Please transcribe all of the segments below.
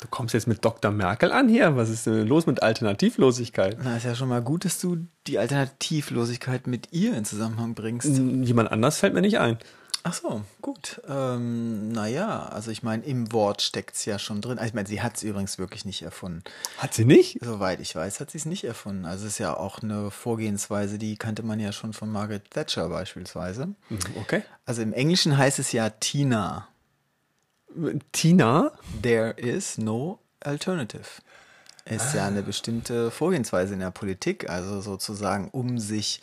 Du kommst jetzt mit Dr. Merkel an hier. Was ist denn los mit Alternativlosigkeit? Na, ist ja schon mal gut, dass du die Alternativlosigkeit mit ihr in Zusammenhang bringst. Jemand anders fällt mir nicht ein. Ach so, gut. Ähm, naja, also ich meine, im Wort steckt es ja schon drin. Also ich meine, sie hat es übrigens wirklich nicht erfunden. Hat sie nicht? Soweit ich weiß, hat sie es nicht erfunden. Also es ist ja auch eine Vorgehensweise, die kannte man ja schon von Margaret Thatcher beispielsweise. Mhm, okay. Also im Englischen heißt es ja Tina. Tina? There is no alternative. Ist ah. ja eine bestimmte Vorgehensweise in der Politik, also sozusagen, um sich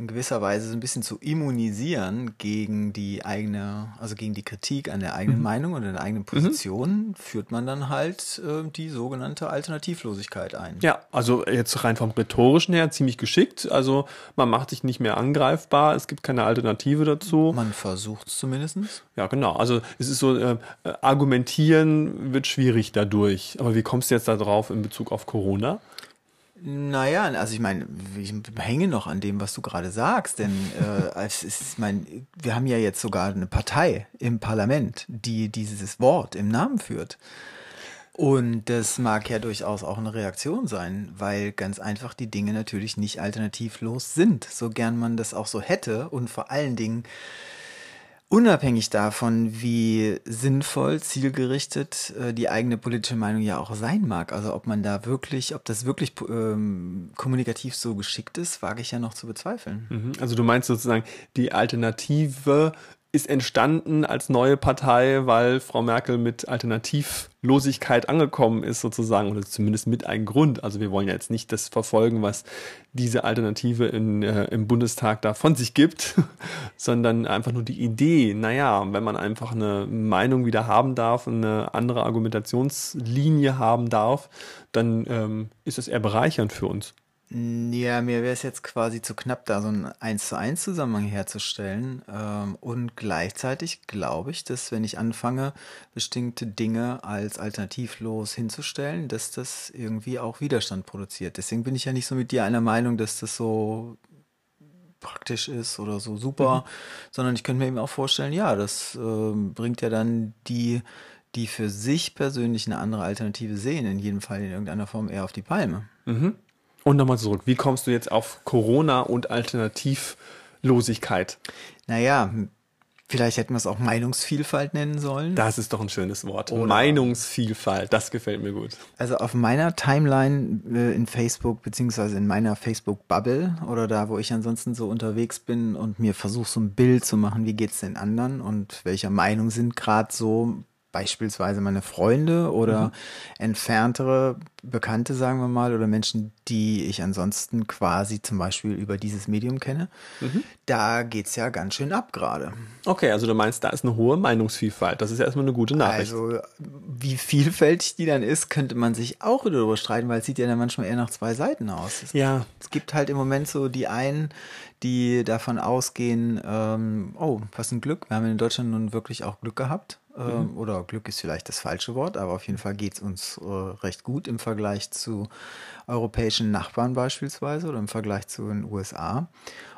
in gewisser Weise so ein bisschen zu immunisieren gegen die eigene, also gegen die Kritik an der eigenen mhm. Meinung und der eigenen Position, mhm. führt man dann halt äh, die sogenannte Alternativlosigkeit ein. Ja, also jetzt rein vom rhetorischen her ziemlich geschickt. Also man macht sich nicht mehr angreifbar, es gibt keine Alternative dazu. Man versucht es zumindest. Ja, genau. Also es ist so, äh, argumentieren wird schwierig dadurch. Aber wie kommst du jetzt da drauf in Bezug auf Corona? Naja, also ich meine, ich hänge noch an dem, was du gerade sagst, denn äh, es ist, ich meine, wir haben ja jetzt sogar eine Partei im Parlament, die dieses Wort im Namen führt. Und das mag ja durchaus auch eine Reaktion sein, weil ganz einfach die Dinge natürlich nicht alternativlos sind, so gern man das auch so hätte und vor allen Dingen Unabhängig davon, wie sinnvoll, zielgerichtet äh, die eigene politische Meinung ja auch sein mag, also ob man da wirklich, ob das wirklich ähm, kommunikativ so geschickt ist, wage ich ja noch zu bezweifeln. Mhm. Also du meinst sozusagen, die Alternative ist entstanden als neue Partei, weil Frau Merkel mit Alternativlosigkeit angekommen ist, sozusagen, oder zumindest mit einem Grund. Also wir wollen ja jetzt nicht das verfolgen, was diese Alternative in, äh, im Bundestag da von sich gibt, sondern einfach nur die Idee, naja, wenn man einfach eine Meinung wieder haben darf, eine andere Argumentationslinie haben darf, dann ähm, ist es eher bereichernd für uns. Ja, mir wäre es jetzt quasi zu knapp, da so einen 1 zu 1 Zusammenhang herzustellen. Ähm, und gleichzeitig glaube ich, dass wenn ich anfange, bestimmte Dinge als alternativlos hinzustellen, dass das irgendwie auch Widerstand produziert. Deswegen bin ich ja nicht so mit dir einer Meinung, dass das so praktisch ist oder so super, mhm. sondern ich könnte mir eben auch vorstellen, ja, das äh, bringt ja dann die, die für sich persönlich eine andere Alternative sehen, in jedem Fall in irgendeiner Form eher auf die Palme. Mhm. Und nochmal zurück, wie kommst du jetzt auf Corona und Alternativlosigkeit? Naja, vielleicht hätten wir es auch Meinungsvielfalt nennen sollen. Das ist doch ein schönes Wort. Oder Meinungsvielfalt, das gefällt mir gut. Also auf meiner Timeline äh, in Facebook, beziehungsweise in meiner Facebook-Bubble oder da, wo ich ansonsten so unterwegs bin und mir versuche, so ein Bild zu machen, wie geht es den anderen und welcher Meinung sind gerade so beispielsweise meine Freunde oder mhm. entferntere Bekannte, sagen wir mal, oder Menschen, die ich ansonsten quasi zum Beispiel über dieses Medium kenne, mhm. da es ja ganz schön ab gerade. Okay, also du meinst, da ist eine hohe Meinungsvielfalt. Das ist ja erstmal eine gute Nachricht. Also, wie vielfältig die dann ist, könnte man sich auch darüber streiten, weil es sieht ja dann manchmal eher nach zwei Seiten aus. Es, ja. Es gibt halt im Moment so die einen, die davon ausgehen, ähm, oh, was ein Glück. Wir haben in Deutschland nun wirklich auch Glück gehabt mhm. oder Glück ist vielleicht das falsche Wort, aber auf jeden Fall geht es uns äh, recht gut im Vergleich zu europäischen Nachbarn beispielsweise oder im Vergleich zu den USA.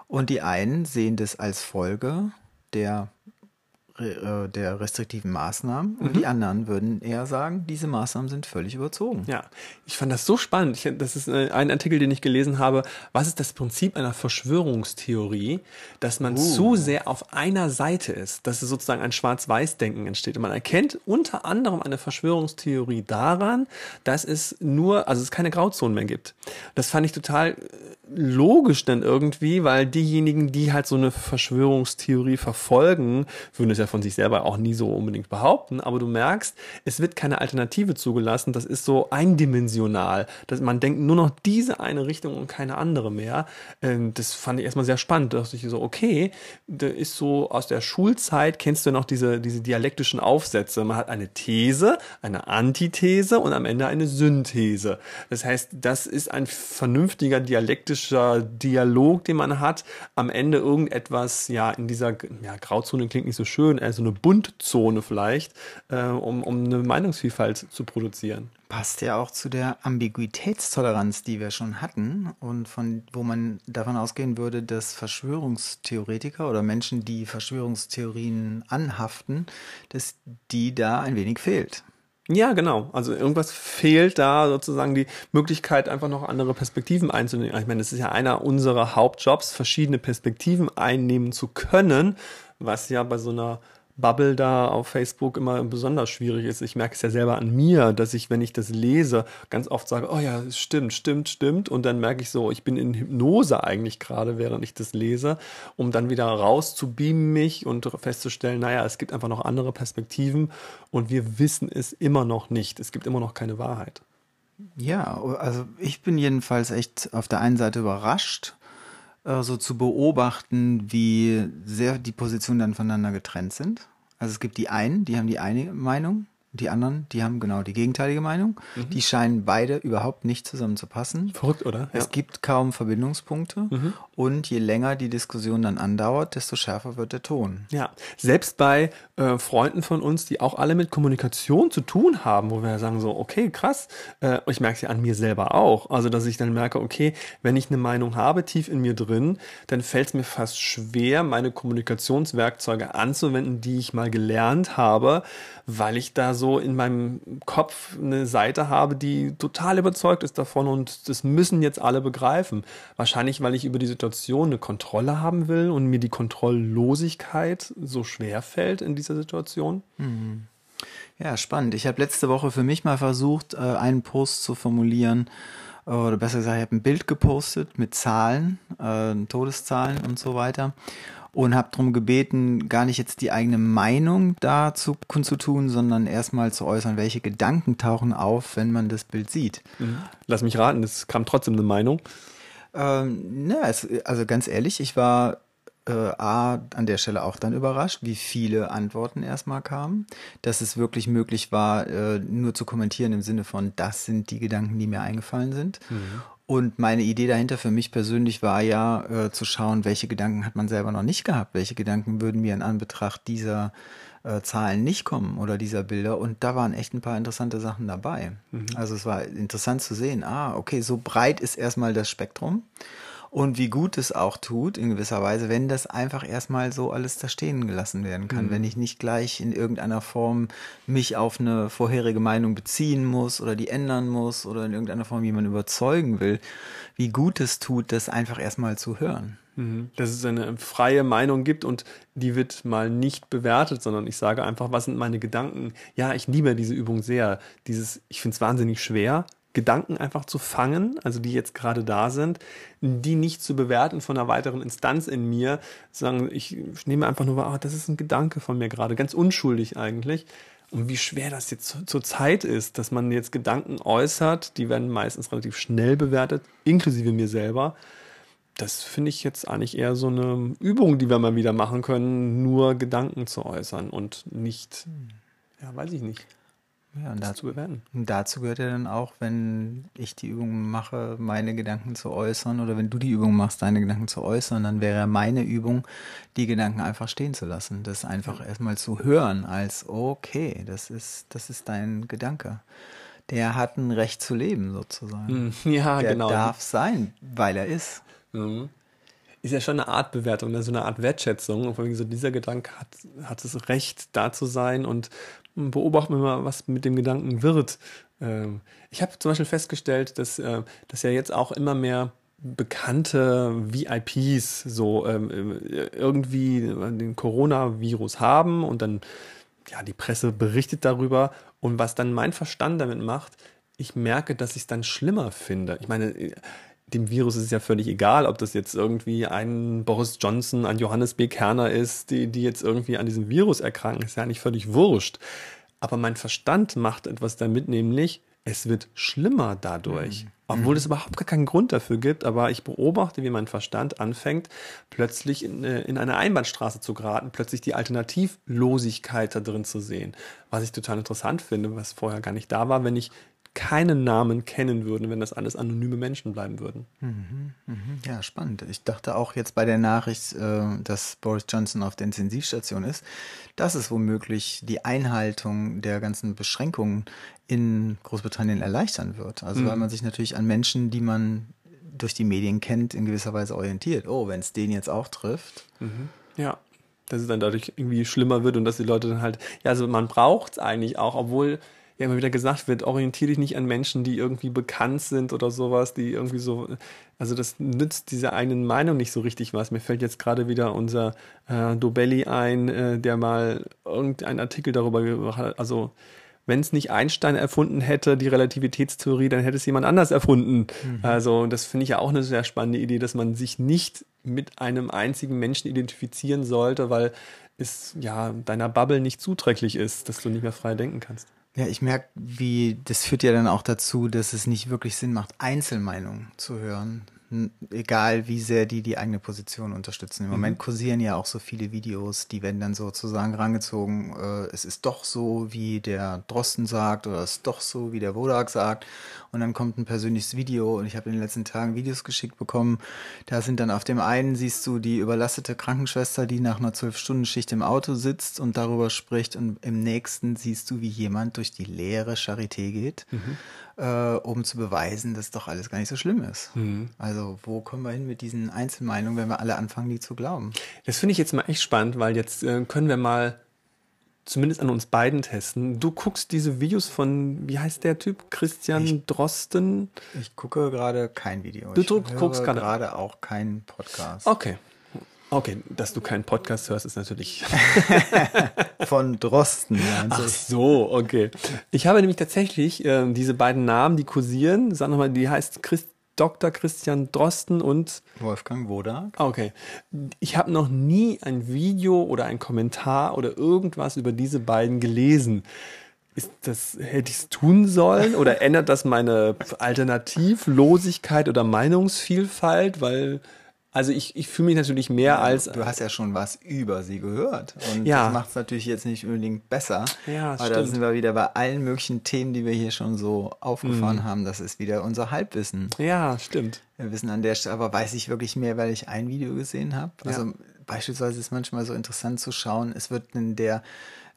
Und die einen sehen das als Folge der der restriktiven Maßnahmen und mhm. die anderen würden eher sagen, diese Maßnahmen sind völlig überzogen. Ja, ich fand das so spannend. Ich, das ist äh, ein Artikel, den ich gelesen habe. Was ist das Prinzip einer Verschwörungstheorie, dass man uh. zu sehr auf einer Seite ist, dass es sozusagen ein Schwarz-Weiß-Denken entsteht. Und man erkennt unter anderem eine Verschwörungstheorie daran, dass es nur, also es keine Grauzonen mehr gibt. Das fand ich total logisch dann irgendwie, weil diejenigen, die halt so eine Verschwörungstheorie verfolgen, würden es ja von sich selber auch nie so unbedingt behaupten, aber du merkst, es wird keine Alternative zugelassen, das ist so eindimensional, dass man denkt nur noch diese eine Richtung und keine andere mehr. Ähm, das fand ich erstmal sehr spannend, da dachte ich so, okay, da ist so aus der Schulzeit, kennst du noch diese, diese dialektischen Aufsätze, man hat eine These, eine Antithese und am Ende eine Synthese. Das heißt, das ist ein vernünftiger dialektischer Dialog, den man hat, am Ende irgendetwas, ja, in dieser, ja, Grauzone klingt nicht so schön, also eine Buntzone vielleicht, äh, um, um eine Meinungsvielfalt zu produzieren. Passt ja auch zu der Ambiguitätstoleranz, die wir schon hatten und von, wo man davon ausgehen würde, dass Verschwörungstheoretiker oder Menschen, die Verschwörungstheorien anhaften, dass die da ein wenig fehlt. Ja, genau. Also irgendwas fehlt da sozusagen die Möglichkeit, einfach noch andere Perspektiven einzunehmen. Ich meine, das ist ja einer unserer Hauptjobs, verschiedene Perspektiven einnehmen zu können, was ja bei so einer Bubble da auf Facebook immer besonders schwierig ist. Ich merke es ja selber an mir, dass ich, wenn ich das lese, ganz oft sage, oh ja, es stimmt, stimmt, stimmt. Und dann merke ich so, ich bin in Hypnose eigentlich gerade, während ich das lese, um dann wieder rauszubeamen mich und festzustellen, naja, es gibt einfach noch andere Perspektiven und wir wissen es immer noch nicht. Es gibt immer noch keine Wahrheit. Ja, also ich bin jedenfalls echt auf der einen Seite überrascht, äh, so zu beobachten, wie sehr die Positionen dann voneinander getrennt sind. Also es gibt die einen, die haben die eine Meinung die anderen, die haben genau die gegenteilige Meinung. Mhm. Die scheinen beide überhaupt nicht zusammenzupassen. Verrückt, oder? Ja. Es gibt kaum Verbindungspunkte. Mhm. Und je länger die Diskussion dann andauert, desto schärfer wird der Ton. Ja, selbst bei äh, Freunden von uns, die auch alle mit Kommunikation zu tun haben, wo wir sagen so, okay, krass. Äh, ich merke es ja an mir selber auch. Also, dass ich dann merke, okay, wenn ich eine Meinung habe, tief in mir drin, dann fällt es mir fast schwer, meine Kommunikationswerkzeuge anzuwenden, die ich mal gelernt habe, weil ich da so in meinem Kopf eine Seite habe, die total überzeugt ist davon und das müssen jetzt alle begreifen. Wahrscheinlich, weil ich über die Situation eine Kontrolle haben will und mir die Kontrolllosigkeit so schwer fällt in dieser Situation. Mhm. Ja, spannend. Ich habe letzte Woche für mich mal versucht, äh, einen Post zu formulieren, oder besser gesagt, ich habe ein Bild gepostet mit Zahlen, äh, Todeszahlen und so weiter und habe darum gebeten, gar nicht jetzt die eigene Meinung dazu kundzutun, sondern erstmal zu äußern, welche Gedanken tauchen auf, wenn man das Bild sieht. Mhm. Lass mich raten, es kam trotzdem eine Meinung. Ähm, na, es, also ganz ehrlich, ich war äh, A, an der Stelle auch dann überrascht, wie viele Antworten erstmal kamen, dass es wirklich möglich war, äh, nur zu kommentieren im Sinne von, das sind die Gedanken, die mir eingefallen sind. Mhm. Und meine Idee dahinter für mich persönlich war ja äh, zu schauen, welche Gedanken hat man selber noch nicht gehabt, welche Gedanken würden mir in Anbetracht dieser äh, Zahlen nicht kommen oder dieser Bilder. Und da waren echt ein paar interessante Sachen dabei. Mhm. Also es war interessant zu sehen, ah, okay, so breit ist erstmal das Spektrum und wie gut es auch tut, in gewisser Weise, wenn das einfach erstmal so alles da stehen gelassen werden kann, mhm. wenn ich nicht gleich in irgendeiner Form mich auf eine vorherige Meinung beziehen muss oder die ändern muss oder in irgendeiner Form jemanden überzeugen will, wie gut es tut, das einfach erstmal zu hören. Mhm. Dass es eine freie Meinung gibt und die wird mal nicht bewertet, sondern ich sage einfach, was sind meine Gedanken? Ja, ich liebe diese Übung sehr. Dieses, ich finde es wahnsinnig schwer, Gedanken einfach zu fangen, also die jetzt gerade da sind, die nicht zu bewerten von einer weiteren Instanz in mir, sagen, ich nehme einfach nur wahr, oh, das ist ein Gedanke von mir gerade, ganz unschuldig eigentlich. Und wie schwer das jetzt zur Zeit ist, dass man jetzt Gedanken äußert, die werden meistens relativ schnell bewertet, inklusive mir selber. Das finde ich jetzt eigentlich eher so eine Übung, die wir mal wieder machen können, nur Gedanken zu äußern und nicht, ja, weiß ich nicht. Ja, und dazu, dazu gehört ja dann auch, wenn ich die Übung mache, meine Gedanken zu äußern oder wenn du die Übung machst, deine Gedanken zu äußern, dann wäre meine Übung, die Gedanken einfach stehen zu lassen. Das einfach erstmal zu hören als, okay, das ist, das ist dein Gedanke. Der hat ein Recht zu leben sozusagen. Hm, ja, Der genau. Der darf sein, weil er ist. Mhm ist ja schon eine Art Bewertung, ne? so eine Art Wertschätzung. Und vor allem so dieser Gedanke hat, hat das Recht, da zu sein und beobachten wir mal, was mit dem Gedanken wird. Ähm, ich habe zum Beispiel festgestellt, dass, äh, dass ja jetzt auch immer mehr bekannte VIPs so ähm, irgendwie den Coronavirus haben und dann ja die Presse berichtet darüber und was dann mein Verstand damit macht, ich merke, dass ich es dann schlimmer finde. Ich meine, dem Virus ist es ja völlig egal, ob das jetzt irgendwie ein Boris Johnson, ein Johannes B. Kerner ist, die, die jetzt irgendwie an diesem Virus erkranken, ist ja nicht völlig wurscht. Aber mein Verstand macht etwas damit, nämlich es wird schlimmer dadurch. Mhm. Obwohl es überhaupt gar keinen Grund dafür gibt, aber ich beobachte, wie mein Verstand anfängt, plötzlich in, äh, in eine Einbahnstraße zu geraten, plötzlich die Alternativlosigkeit da drin zu sehen. Was ich total interessant finde, was vorher gar nicht da war, wenn ich keinen Namen kennen würden, wenn das alles anonyme Menschen bleiben würden. Mhm, mhm. Ja, spannend. Ich dachte auch jetzt bei der Nachricht, äh, dass Boris Johnson auf der Intensivstation ist, dass es womöglich die Einhaltung der ganzen Beschränkungen in Großbritannien erleichtern wird. Also mhm. weil man sich natürlich an Menschen, die man durch die Medien kennt, in gewisser Weise orientiert. Oh, wenn es den jetzt auch trifft. Mhm. Ja, dass es dann dadurch irgendwie schlimmer wird und dass die Leute dann halt, ja, also man braucht es eigentlich auch, obwohl ja immer wieder gesagt wird, orientiere dich nicht an Menschen, die irgendwie bekannt sind oder sowas, die irgendwie so, also das nützt dieser eigenen Meinung nicht so richtig was. Mir fällt jetzt gerade wieder unser äh, Dobelli ein, äh, der mal irgendeinen Artikel darüber gemacht hat, also wenn es nicht Einstein erfunden hätte, die Relativitätstheorie, dann hätte es jemand anders erfunden. Mhm. Also das finde ich ja auch eine sehr spannende Idee, dass man sich nicht mit einem einzigen Menschen identifizieren sollte, weil es ja deiner Bubble nicht zuträglich ist, dass du nicht mehr frei denken kannst. Ja, ich merke, wie das führt ja dann auch dazu, dass es nicht wirklich Sinn macht, Einzelmeinungen zu hören, egal wie sehr die die eigene Position unterstützen. Im mhm. Moment kursieren ja auch so viele Videos, die werden dann sozusagen rangezogen, äh, es ist doch so, wie der Drosten sagt oder es ist doch so, wie der Wodak sagt. Und dann kommt ein persönliches Video und ich habe in den letzten Tagen Videos geschickt bekommen. Da sind dann auf dem einen siehst du die überlastete Krankenschwester, die nach einer Zwölf-Stunden-Schicht im Auto sitzt und darüber spricht und im nächsten siehst du, wie jemand durch die leere Charité geht. Mhm äh, um zu beweisen, dass doch alles gar nicht so schlimm ist. Mhm. Also wo kommen wir hin mit diesen Einzelmeinungen, wenn wir alle anfangen, die zu glauben? Das finde ich jetzt mal echt spannend, weil jetzt äh, können wir mal zumindest an uns beiden testen. Du guckst diese Videos von, wie heißt der Typ? Christian ich, Drosten? Ich gucke gerade kein Video. Du ich guckst gerade auch keinen Podcast. Okay. Okay, dass du keinen Podcast hörst, ist natürlich. Von Drosten. Ach so, okay. Ich habe nämlich tatsächlich äh, diese beiden Namen, die kursieren. Sag nochmal, die heißt Christ Dr. Christian Drosten und Wolfgang Wodak. Ah, okay. Ich habe noch nie ein Video oder ein Kommentar oder irgendwas über diese beiden gelesen. Ist das, hätte ich es tun sollen oder ändert das meine Alternativlosigkeit oder Meinungsvielfalt? Weil also ich, ich fühle mich natürlich mehr als. Du hast ja schon was über sie gehört. Und ja. das macht es natürlich jetzt nicht unbedingt besser. Ja, Aber stimmt. da sind wir wieder bei allen möglichen Themen, die wir hier schon so aufgefahren mhm. haben. Das ist wieder unser Halbwissen. Ja, stimmt. Wir wissen an der Stelle, aber weiß ich wirklich mehr, weil ich ein Video gesehen habe. Ja. Also beispielsweise ist manchmal so interessant zu schauen, es wird in der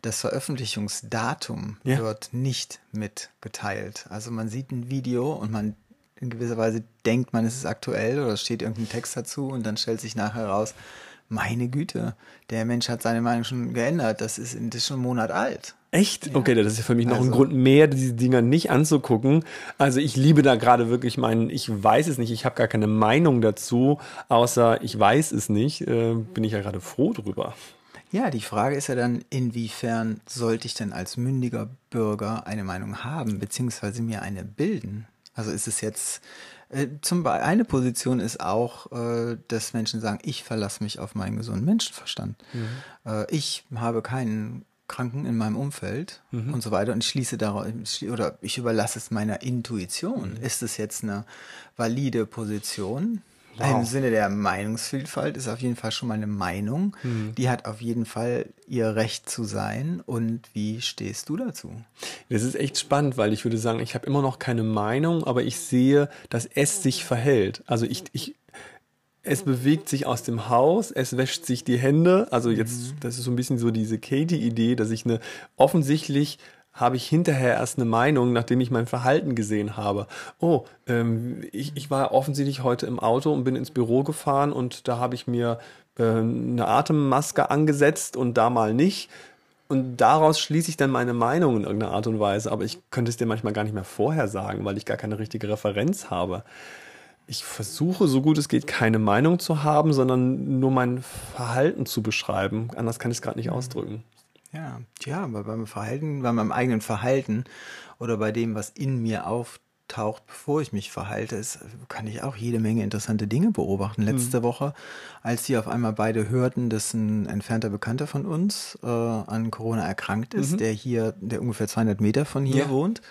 das Veröffentlichungsdatum ja. wird nicht mitgeteilt. Also man sieht ein Video und man in gewisser Weise denkt man, es ist aktuell oder steht irgendein Text dazu und dann stellt sich nachher raus, meine Güte, der Mensch hat seine Meinung schon geändert, das ist, das ist schon einen Monat alt. Echt? Ja. Okay, das ist ja für mich noch also, ein Grund mehr, diese Dinger nicht anzugucken. Also ich liebe da gerade wirklich meinen, ich weiß es nicht, ich habe gar keine Meinung dazu, außer ich weiß es nicht, äh, bin ich ja gerade froh drüber. Ja, die Frage ist ja dann, inwiefern sollte ich denn als mündiger Bürger eine Meinung haben, beziehungsweise mir eine bilden? Also ist es jetzt, äh, zum Beispiel, eine Position ist auch, äh, dass Menschen sagen, ich verlasse mich auf meinen gesunden Menschenverstand. Mhm. Äh, ich habe keinen Kranken in meinem Umfeld mhm. und so weiter und schließe darauf, oder ich überlasse es meiner Intuition. Mhm. Ist es jetzt eine valide Position? Wow. Im Sinne der Meinungsvielfalt ist auf jeden Fall schon mal eine Meinung. Mhm. Die hat auf jeden Fall ihr Recht zu sein. Und wie stehst du dazu? Das ist echt spannend, weil ich würde sagen, ich habe immer noch keine Meinung, aber ich sehe, dass es sich verhält. Also ich, ich, es bewegt sich aus dem Haus, es wäscht sich die Hände. Also jetzt, mhm. das ist so ein bisschen so diese Katie-Idee, dass ich eine offensichtlich habe ich hinterher erst eine Meinung, nachdem ich mein Verhalten gesehen habe. Oh, ähm, ich, ich war offensichtlich heute im Auto und bin ins Büro gefahren und da habe ich mir äh, eine Atemmaske angesetzt und da mal nicht. Und daraus schließe ich dann meine Meinung in irgendeiner Art und Weise. Aber ich könnte es dir manchmal gar nicht mehr vorher sagen, weil ich gar keine richtige Referenz habe. Ich versuche, so gut es geht, keine Meinung zu haben, sondern nur mein Verhalten zu beschreiben. Anders kann ich es gerade nicht ausdrücken. Ja, tja, aber beim Verhalten, bei meinem eigenen Verhalten oder bei dem, was in mir auf auftaucht, bevor ich mich verhalte, ist, kann ich auch jede Menge interessante Dinge beobachten. Letzte Woche, als sie auf einmal beide hörten, dass ein entfernter Bekannter von uns äh, an Corona erkrankt ist, der hier, der ungefähr 200 Meter von hier Ja. wohnt,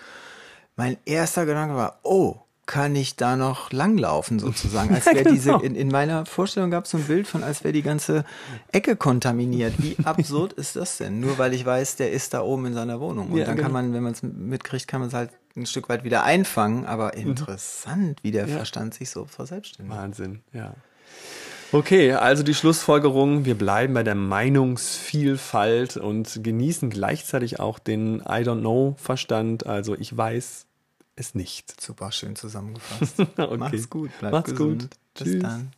mein erster Gedanke war, oh, kann ich da noch langlaufen sozusagen? Als wäre diese, genau. in, in meiner Vorstellung gab es so ein Bild von, als wäre die ganze Ecke kontaminiert. Wie absurd ist das denn? Nur weil ich weiß, der ist da oben in seiner Wohnung. Und Ja, dann genau. kann man, wenn man es mitkriegt, kann man es halt ein Stück weit wieder einfangen. Aber Mhm. interessant, wie der Verstand sich so verselbstständigt. Wahnsinn, ja. Okay, also die Schlussfolgerung, wir bleiben bei der Meinungsvielfalt und genießen gleichzeitig auch den I don't know Verstand, also ich weiß es nicht. Super schön zusammengefasst. Okay. Macht's gut, bleibt Macht's gesund. gut. Bis Tschüss. dann.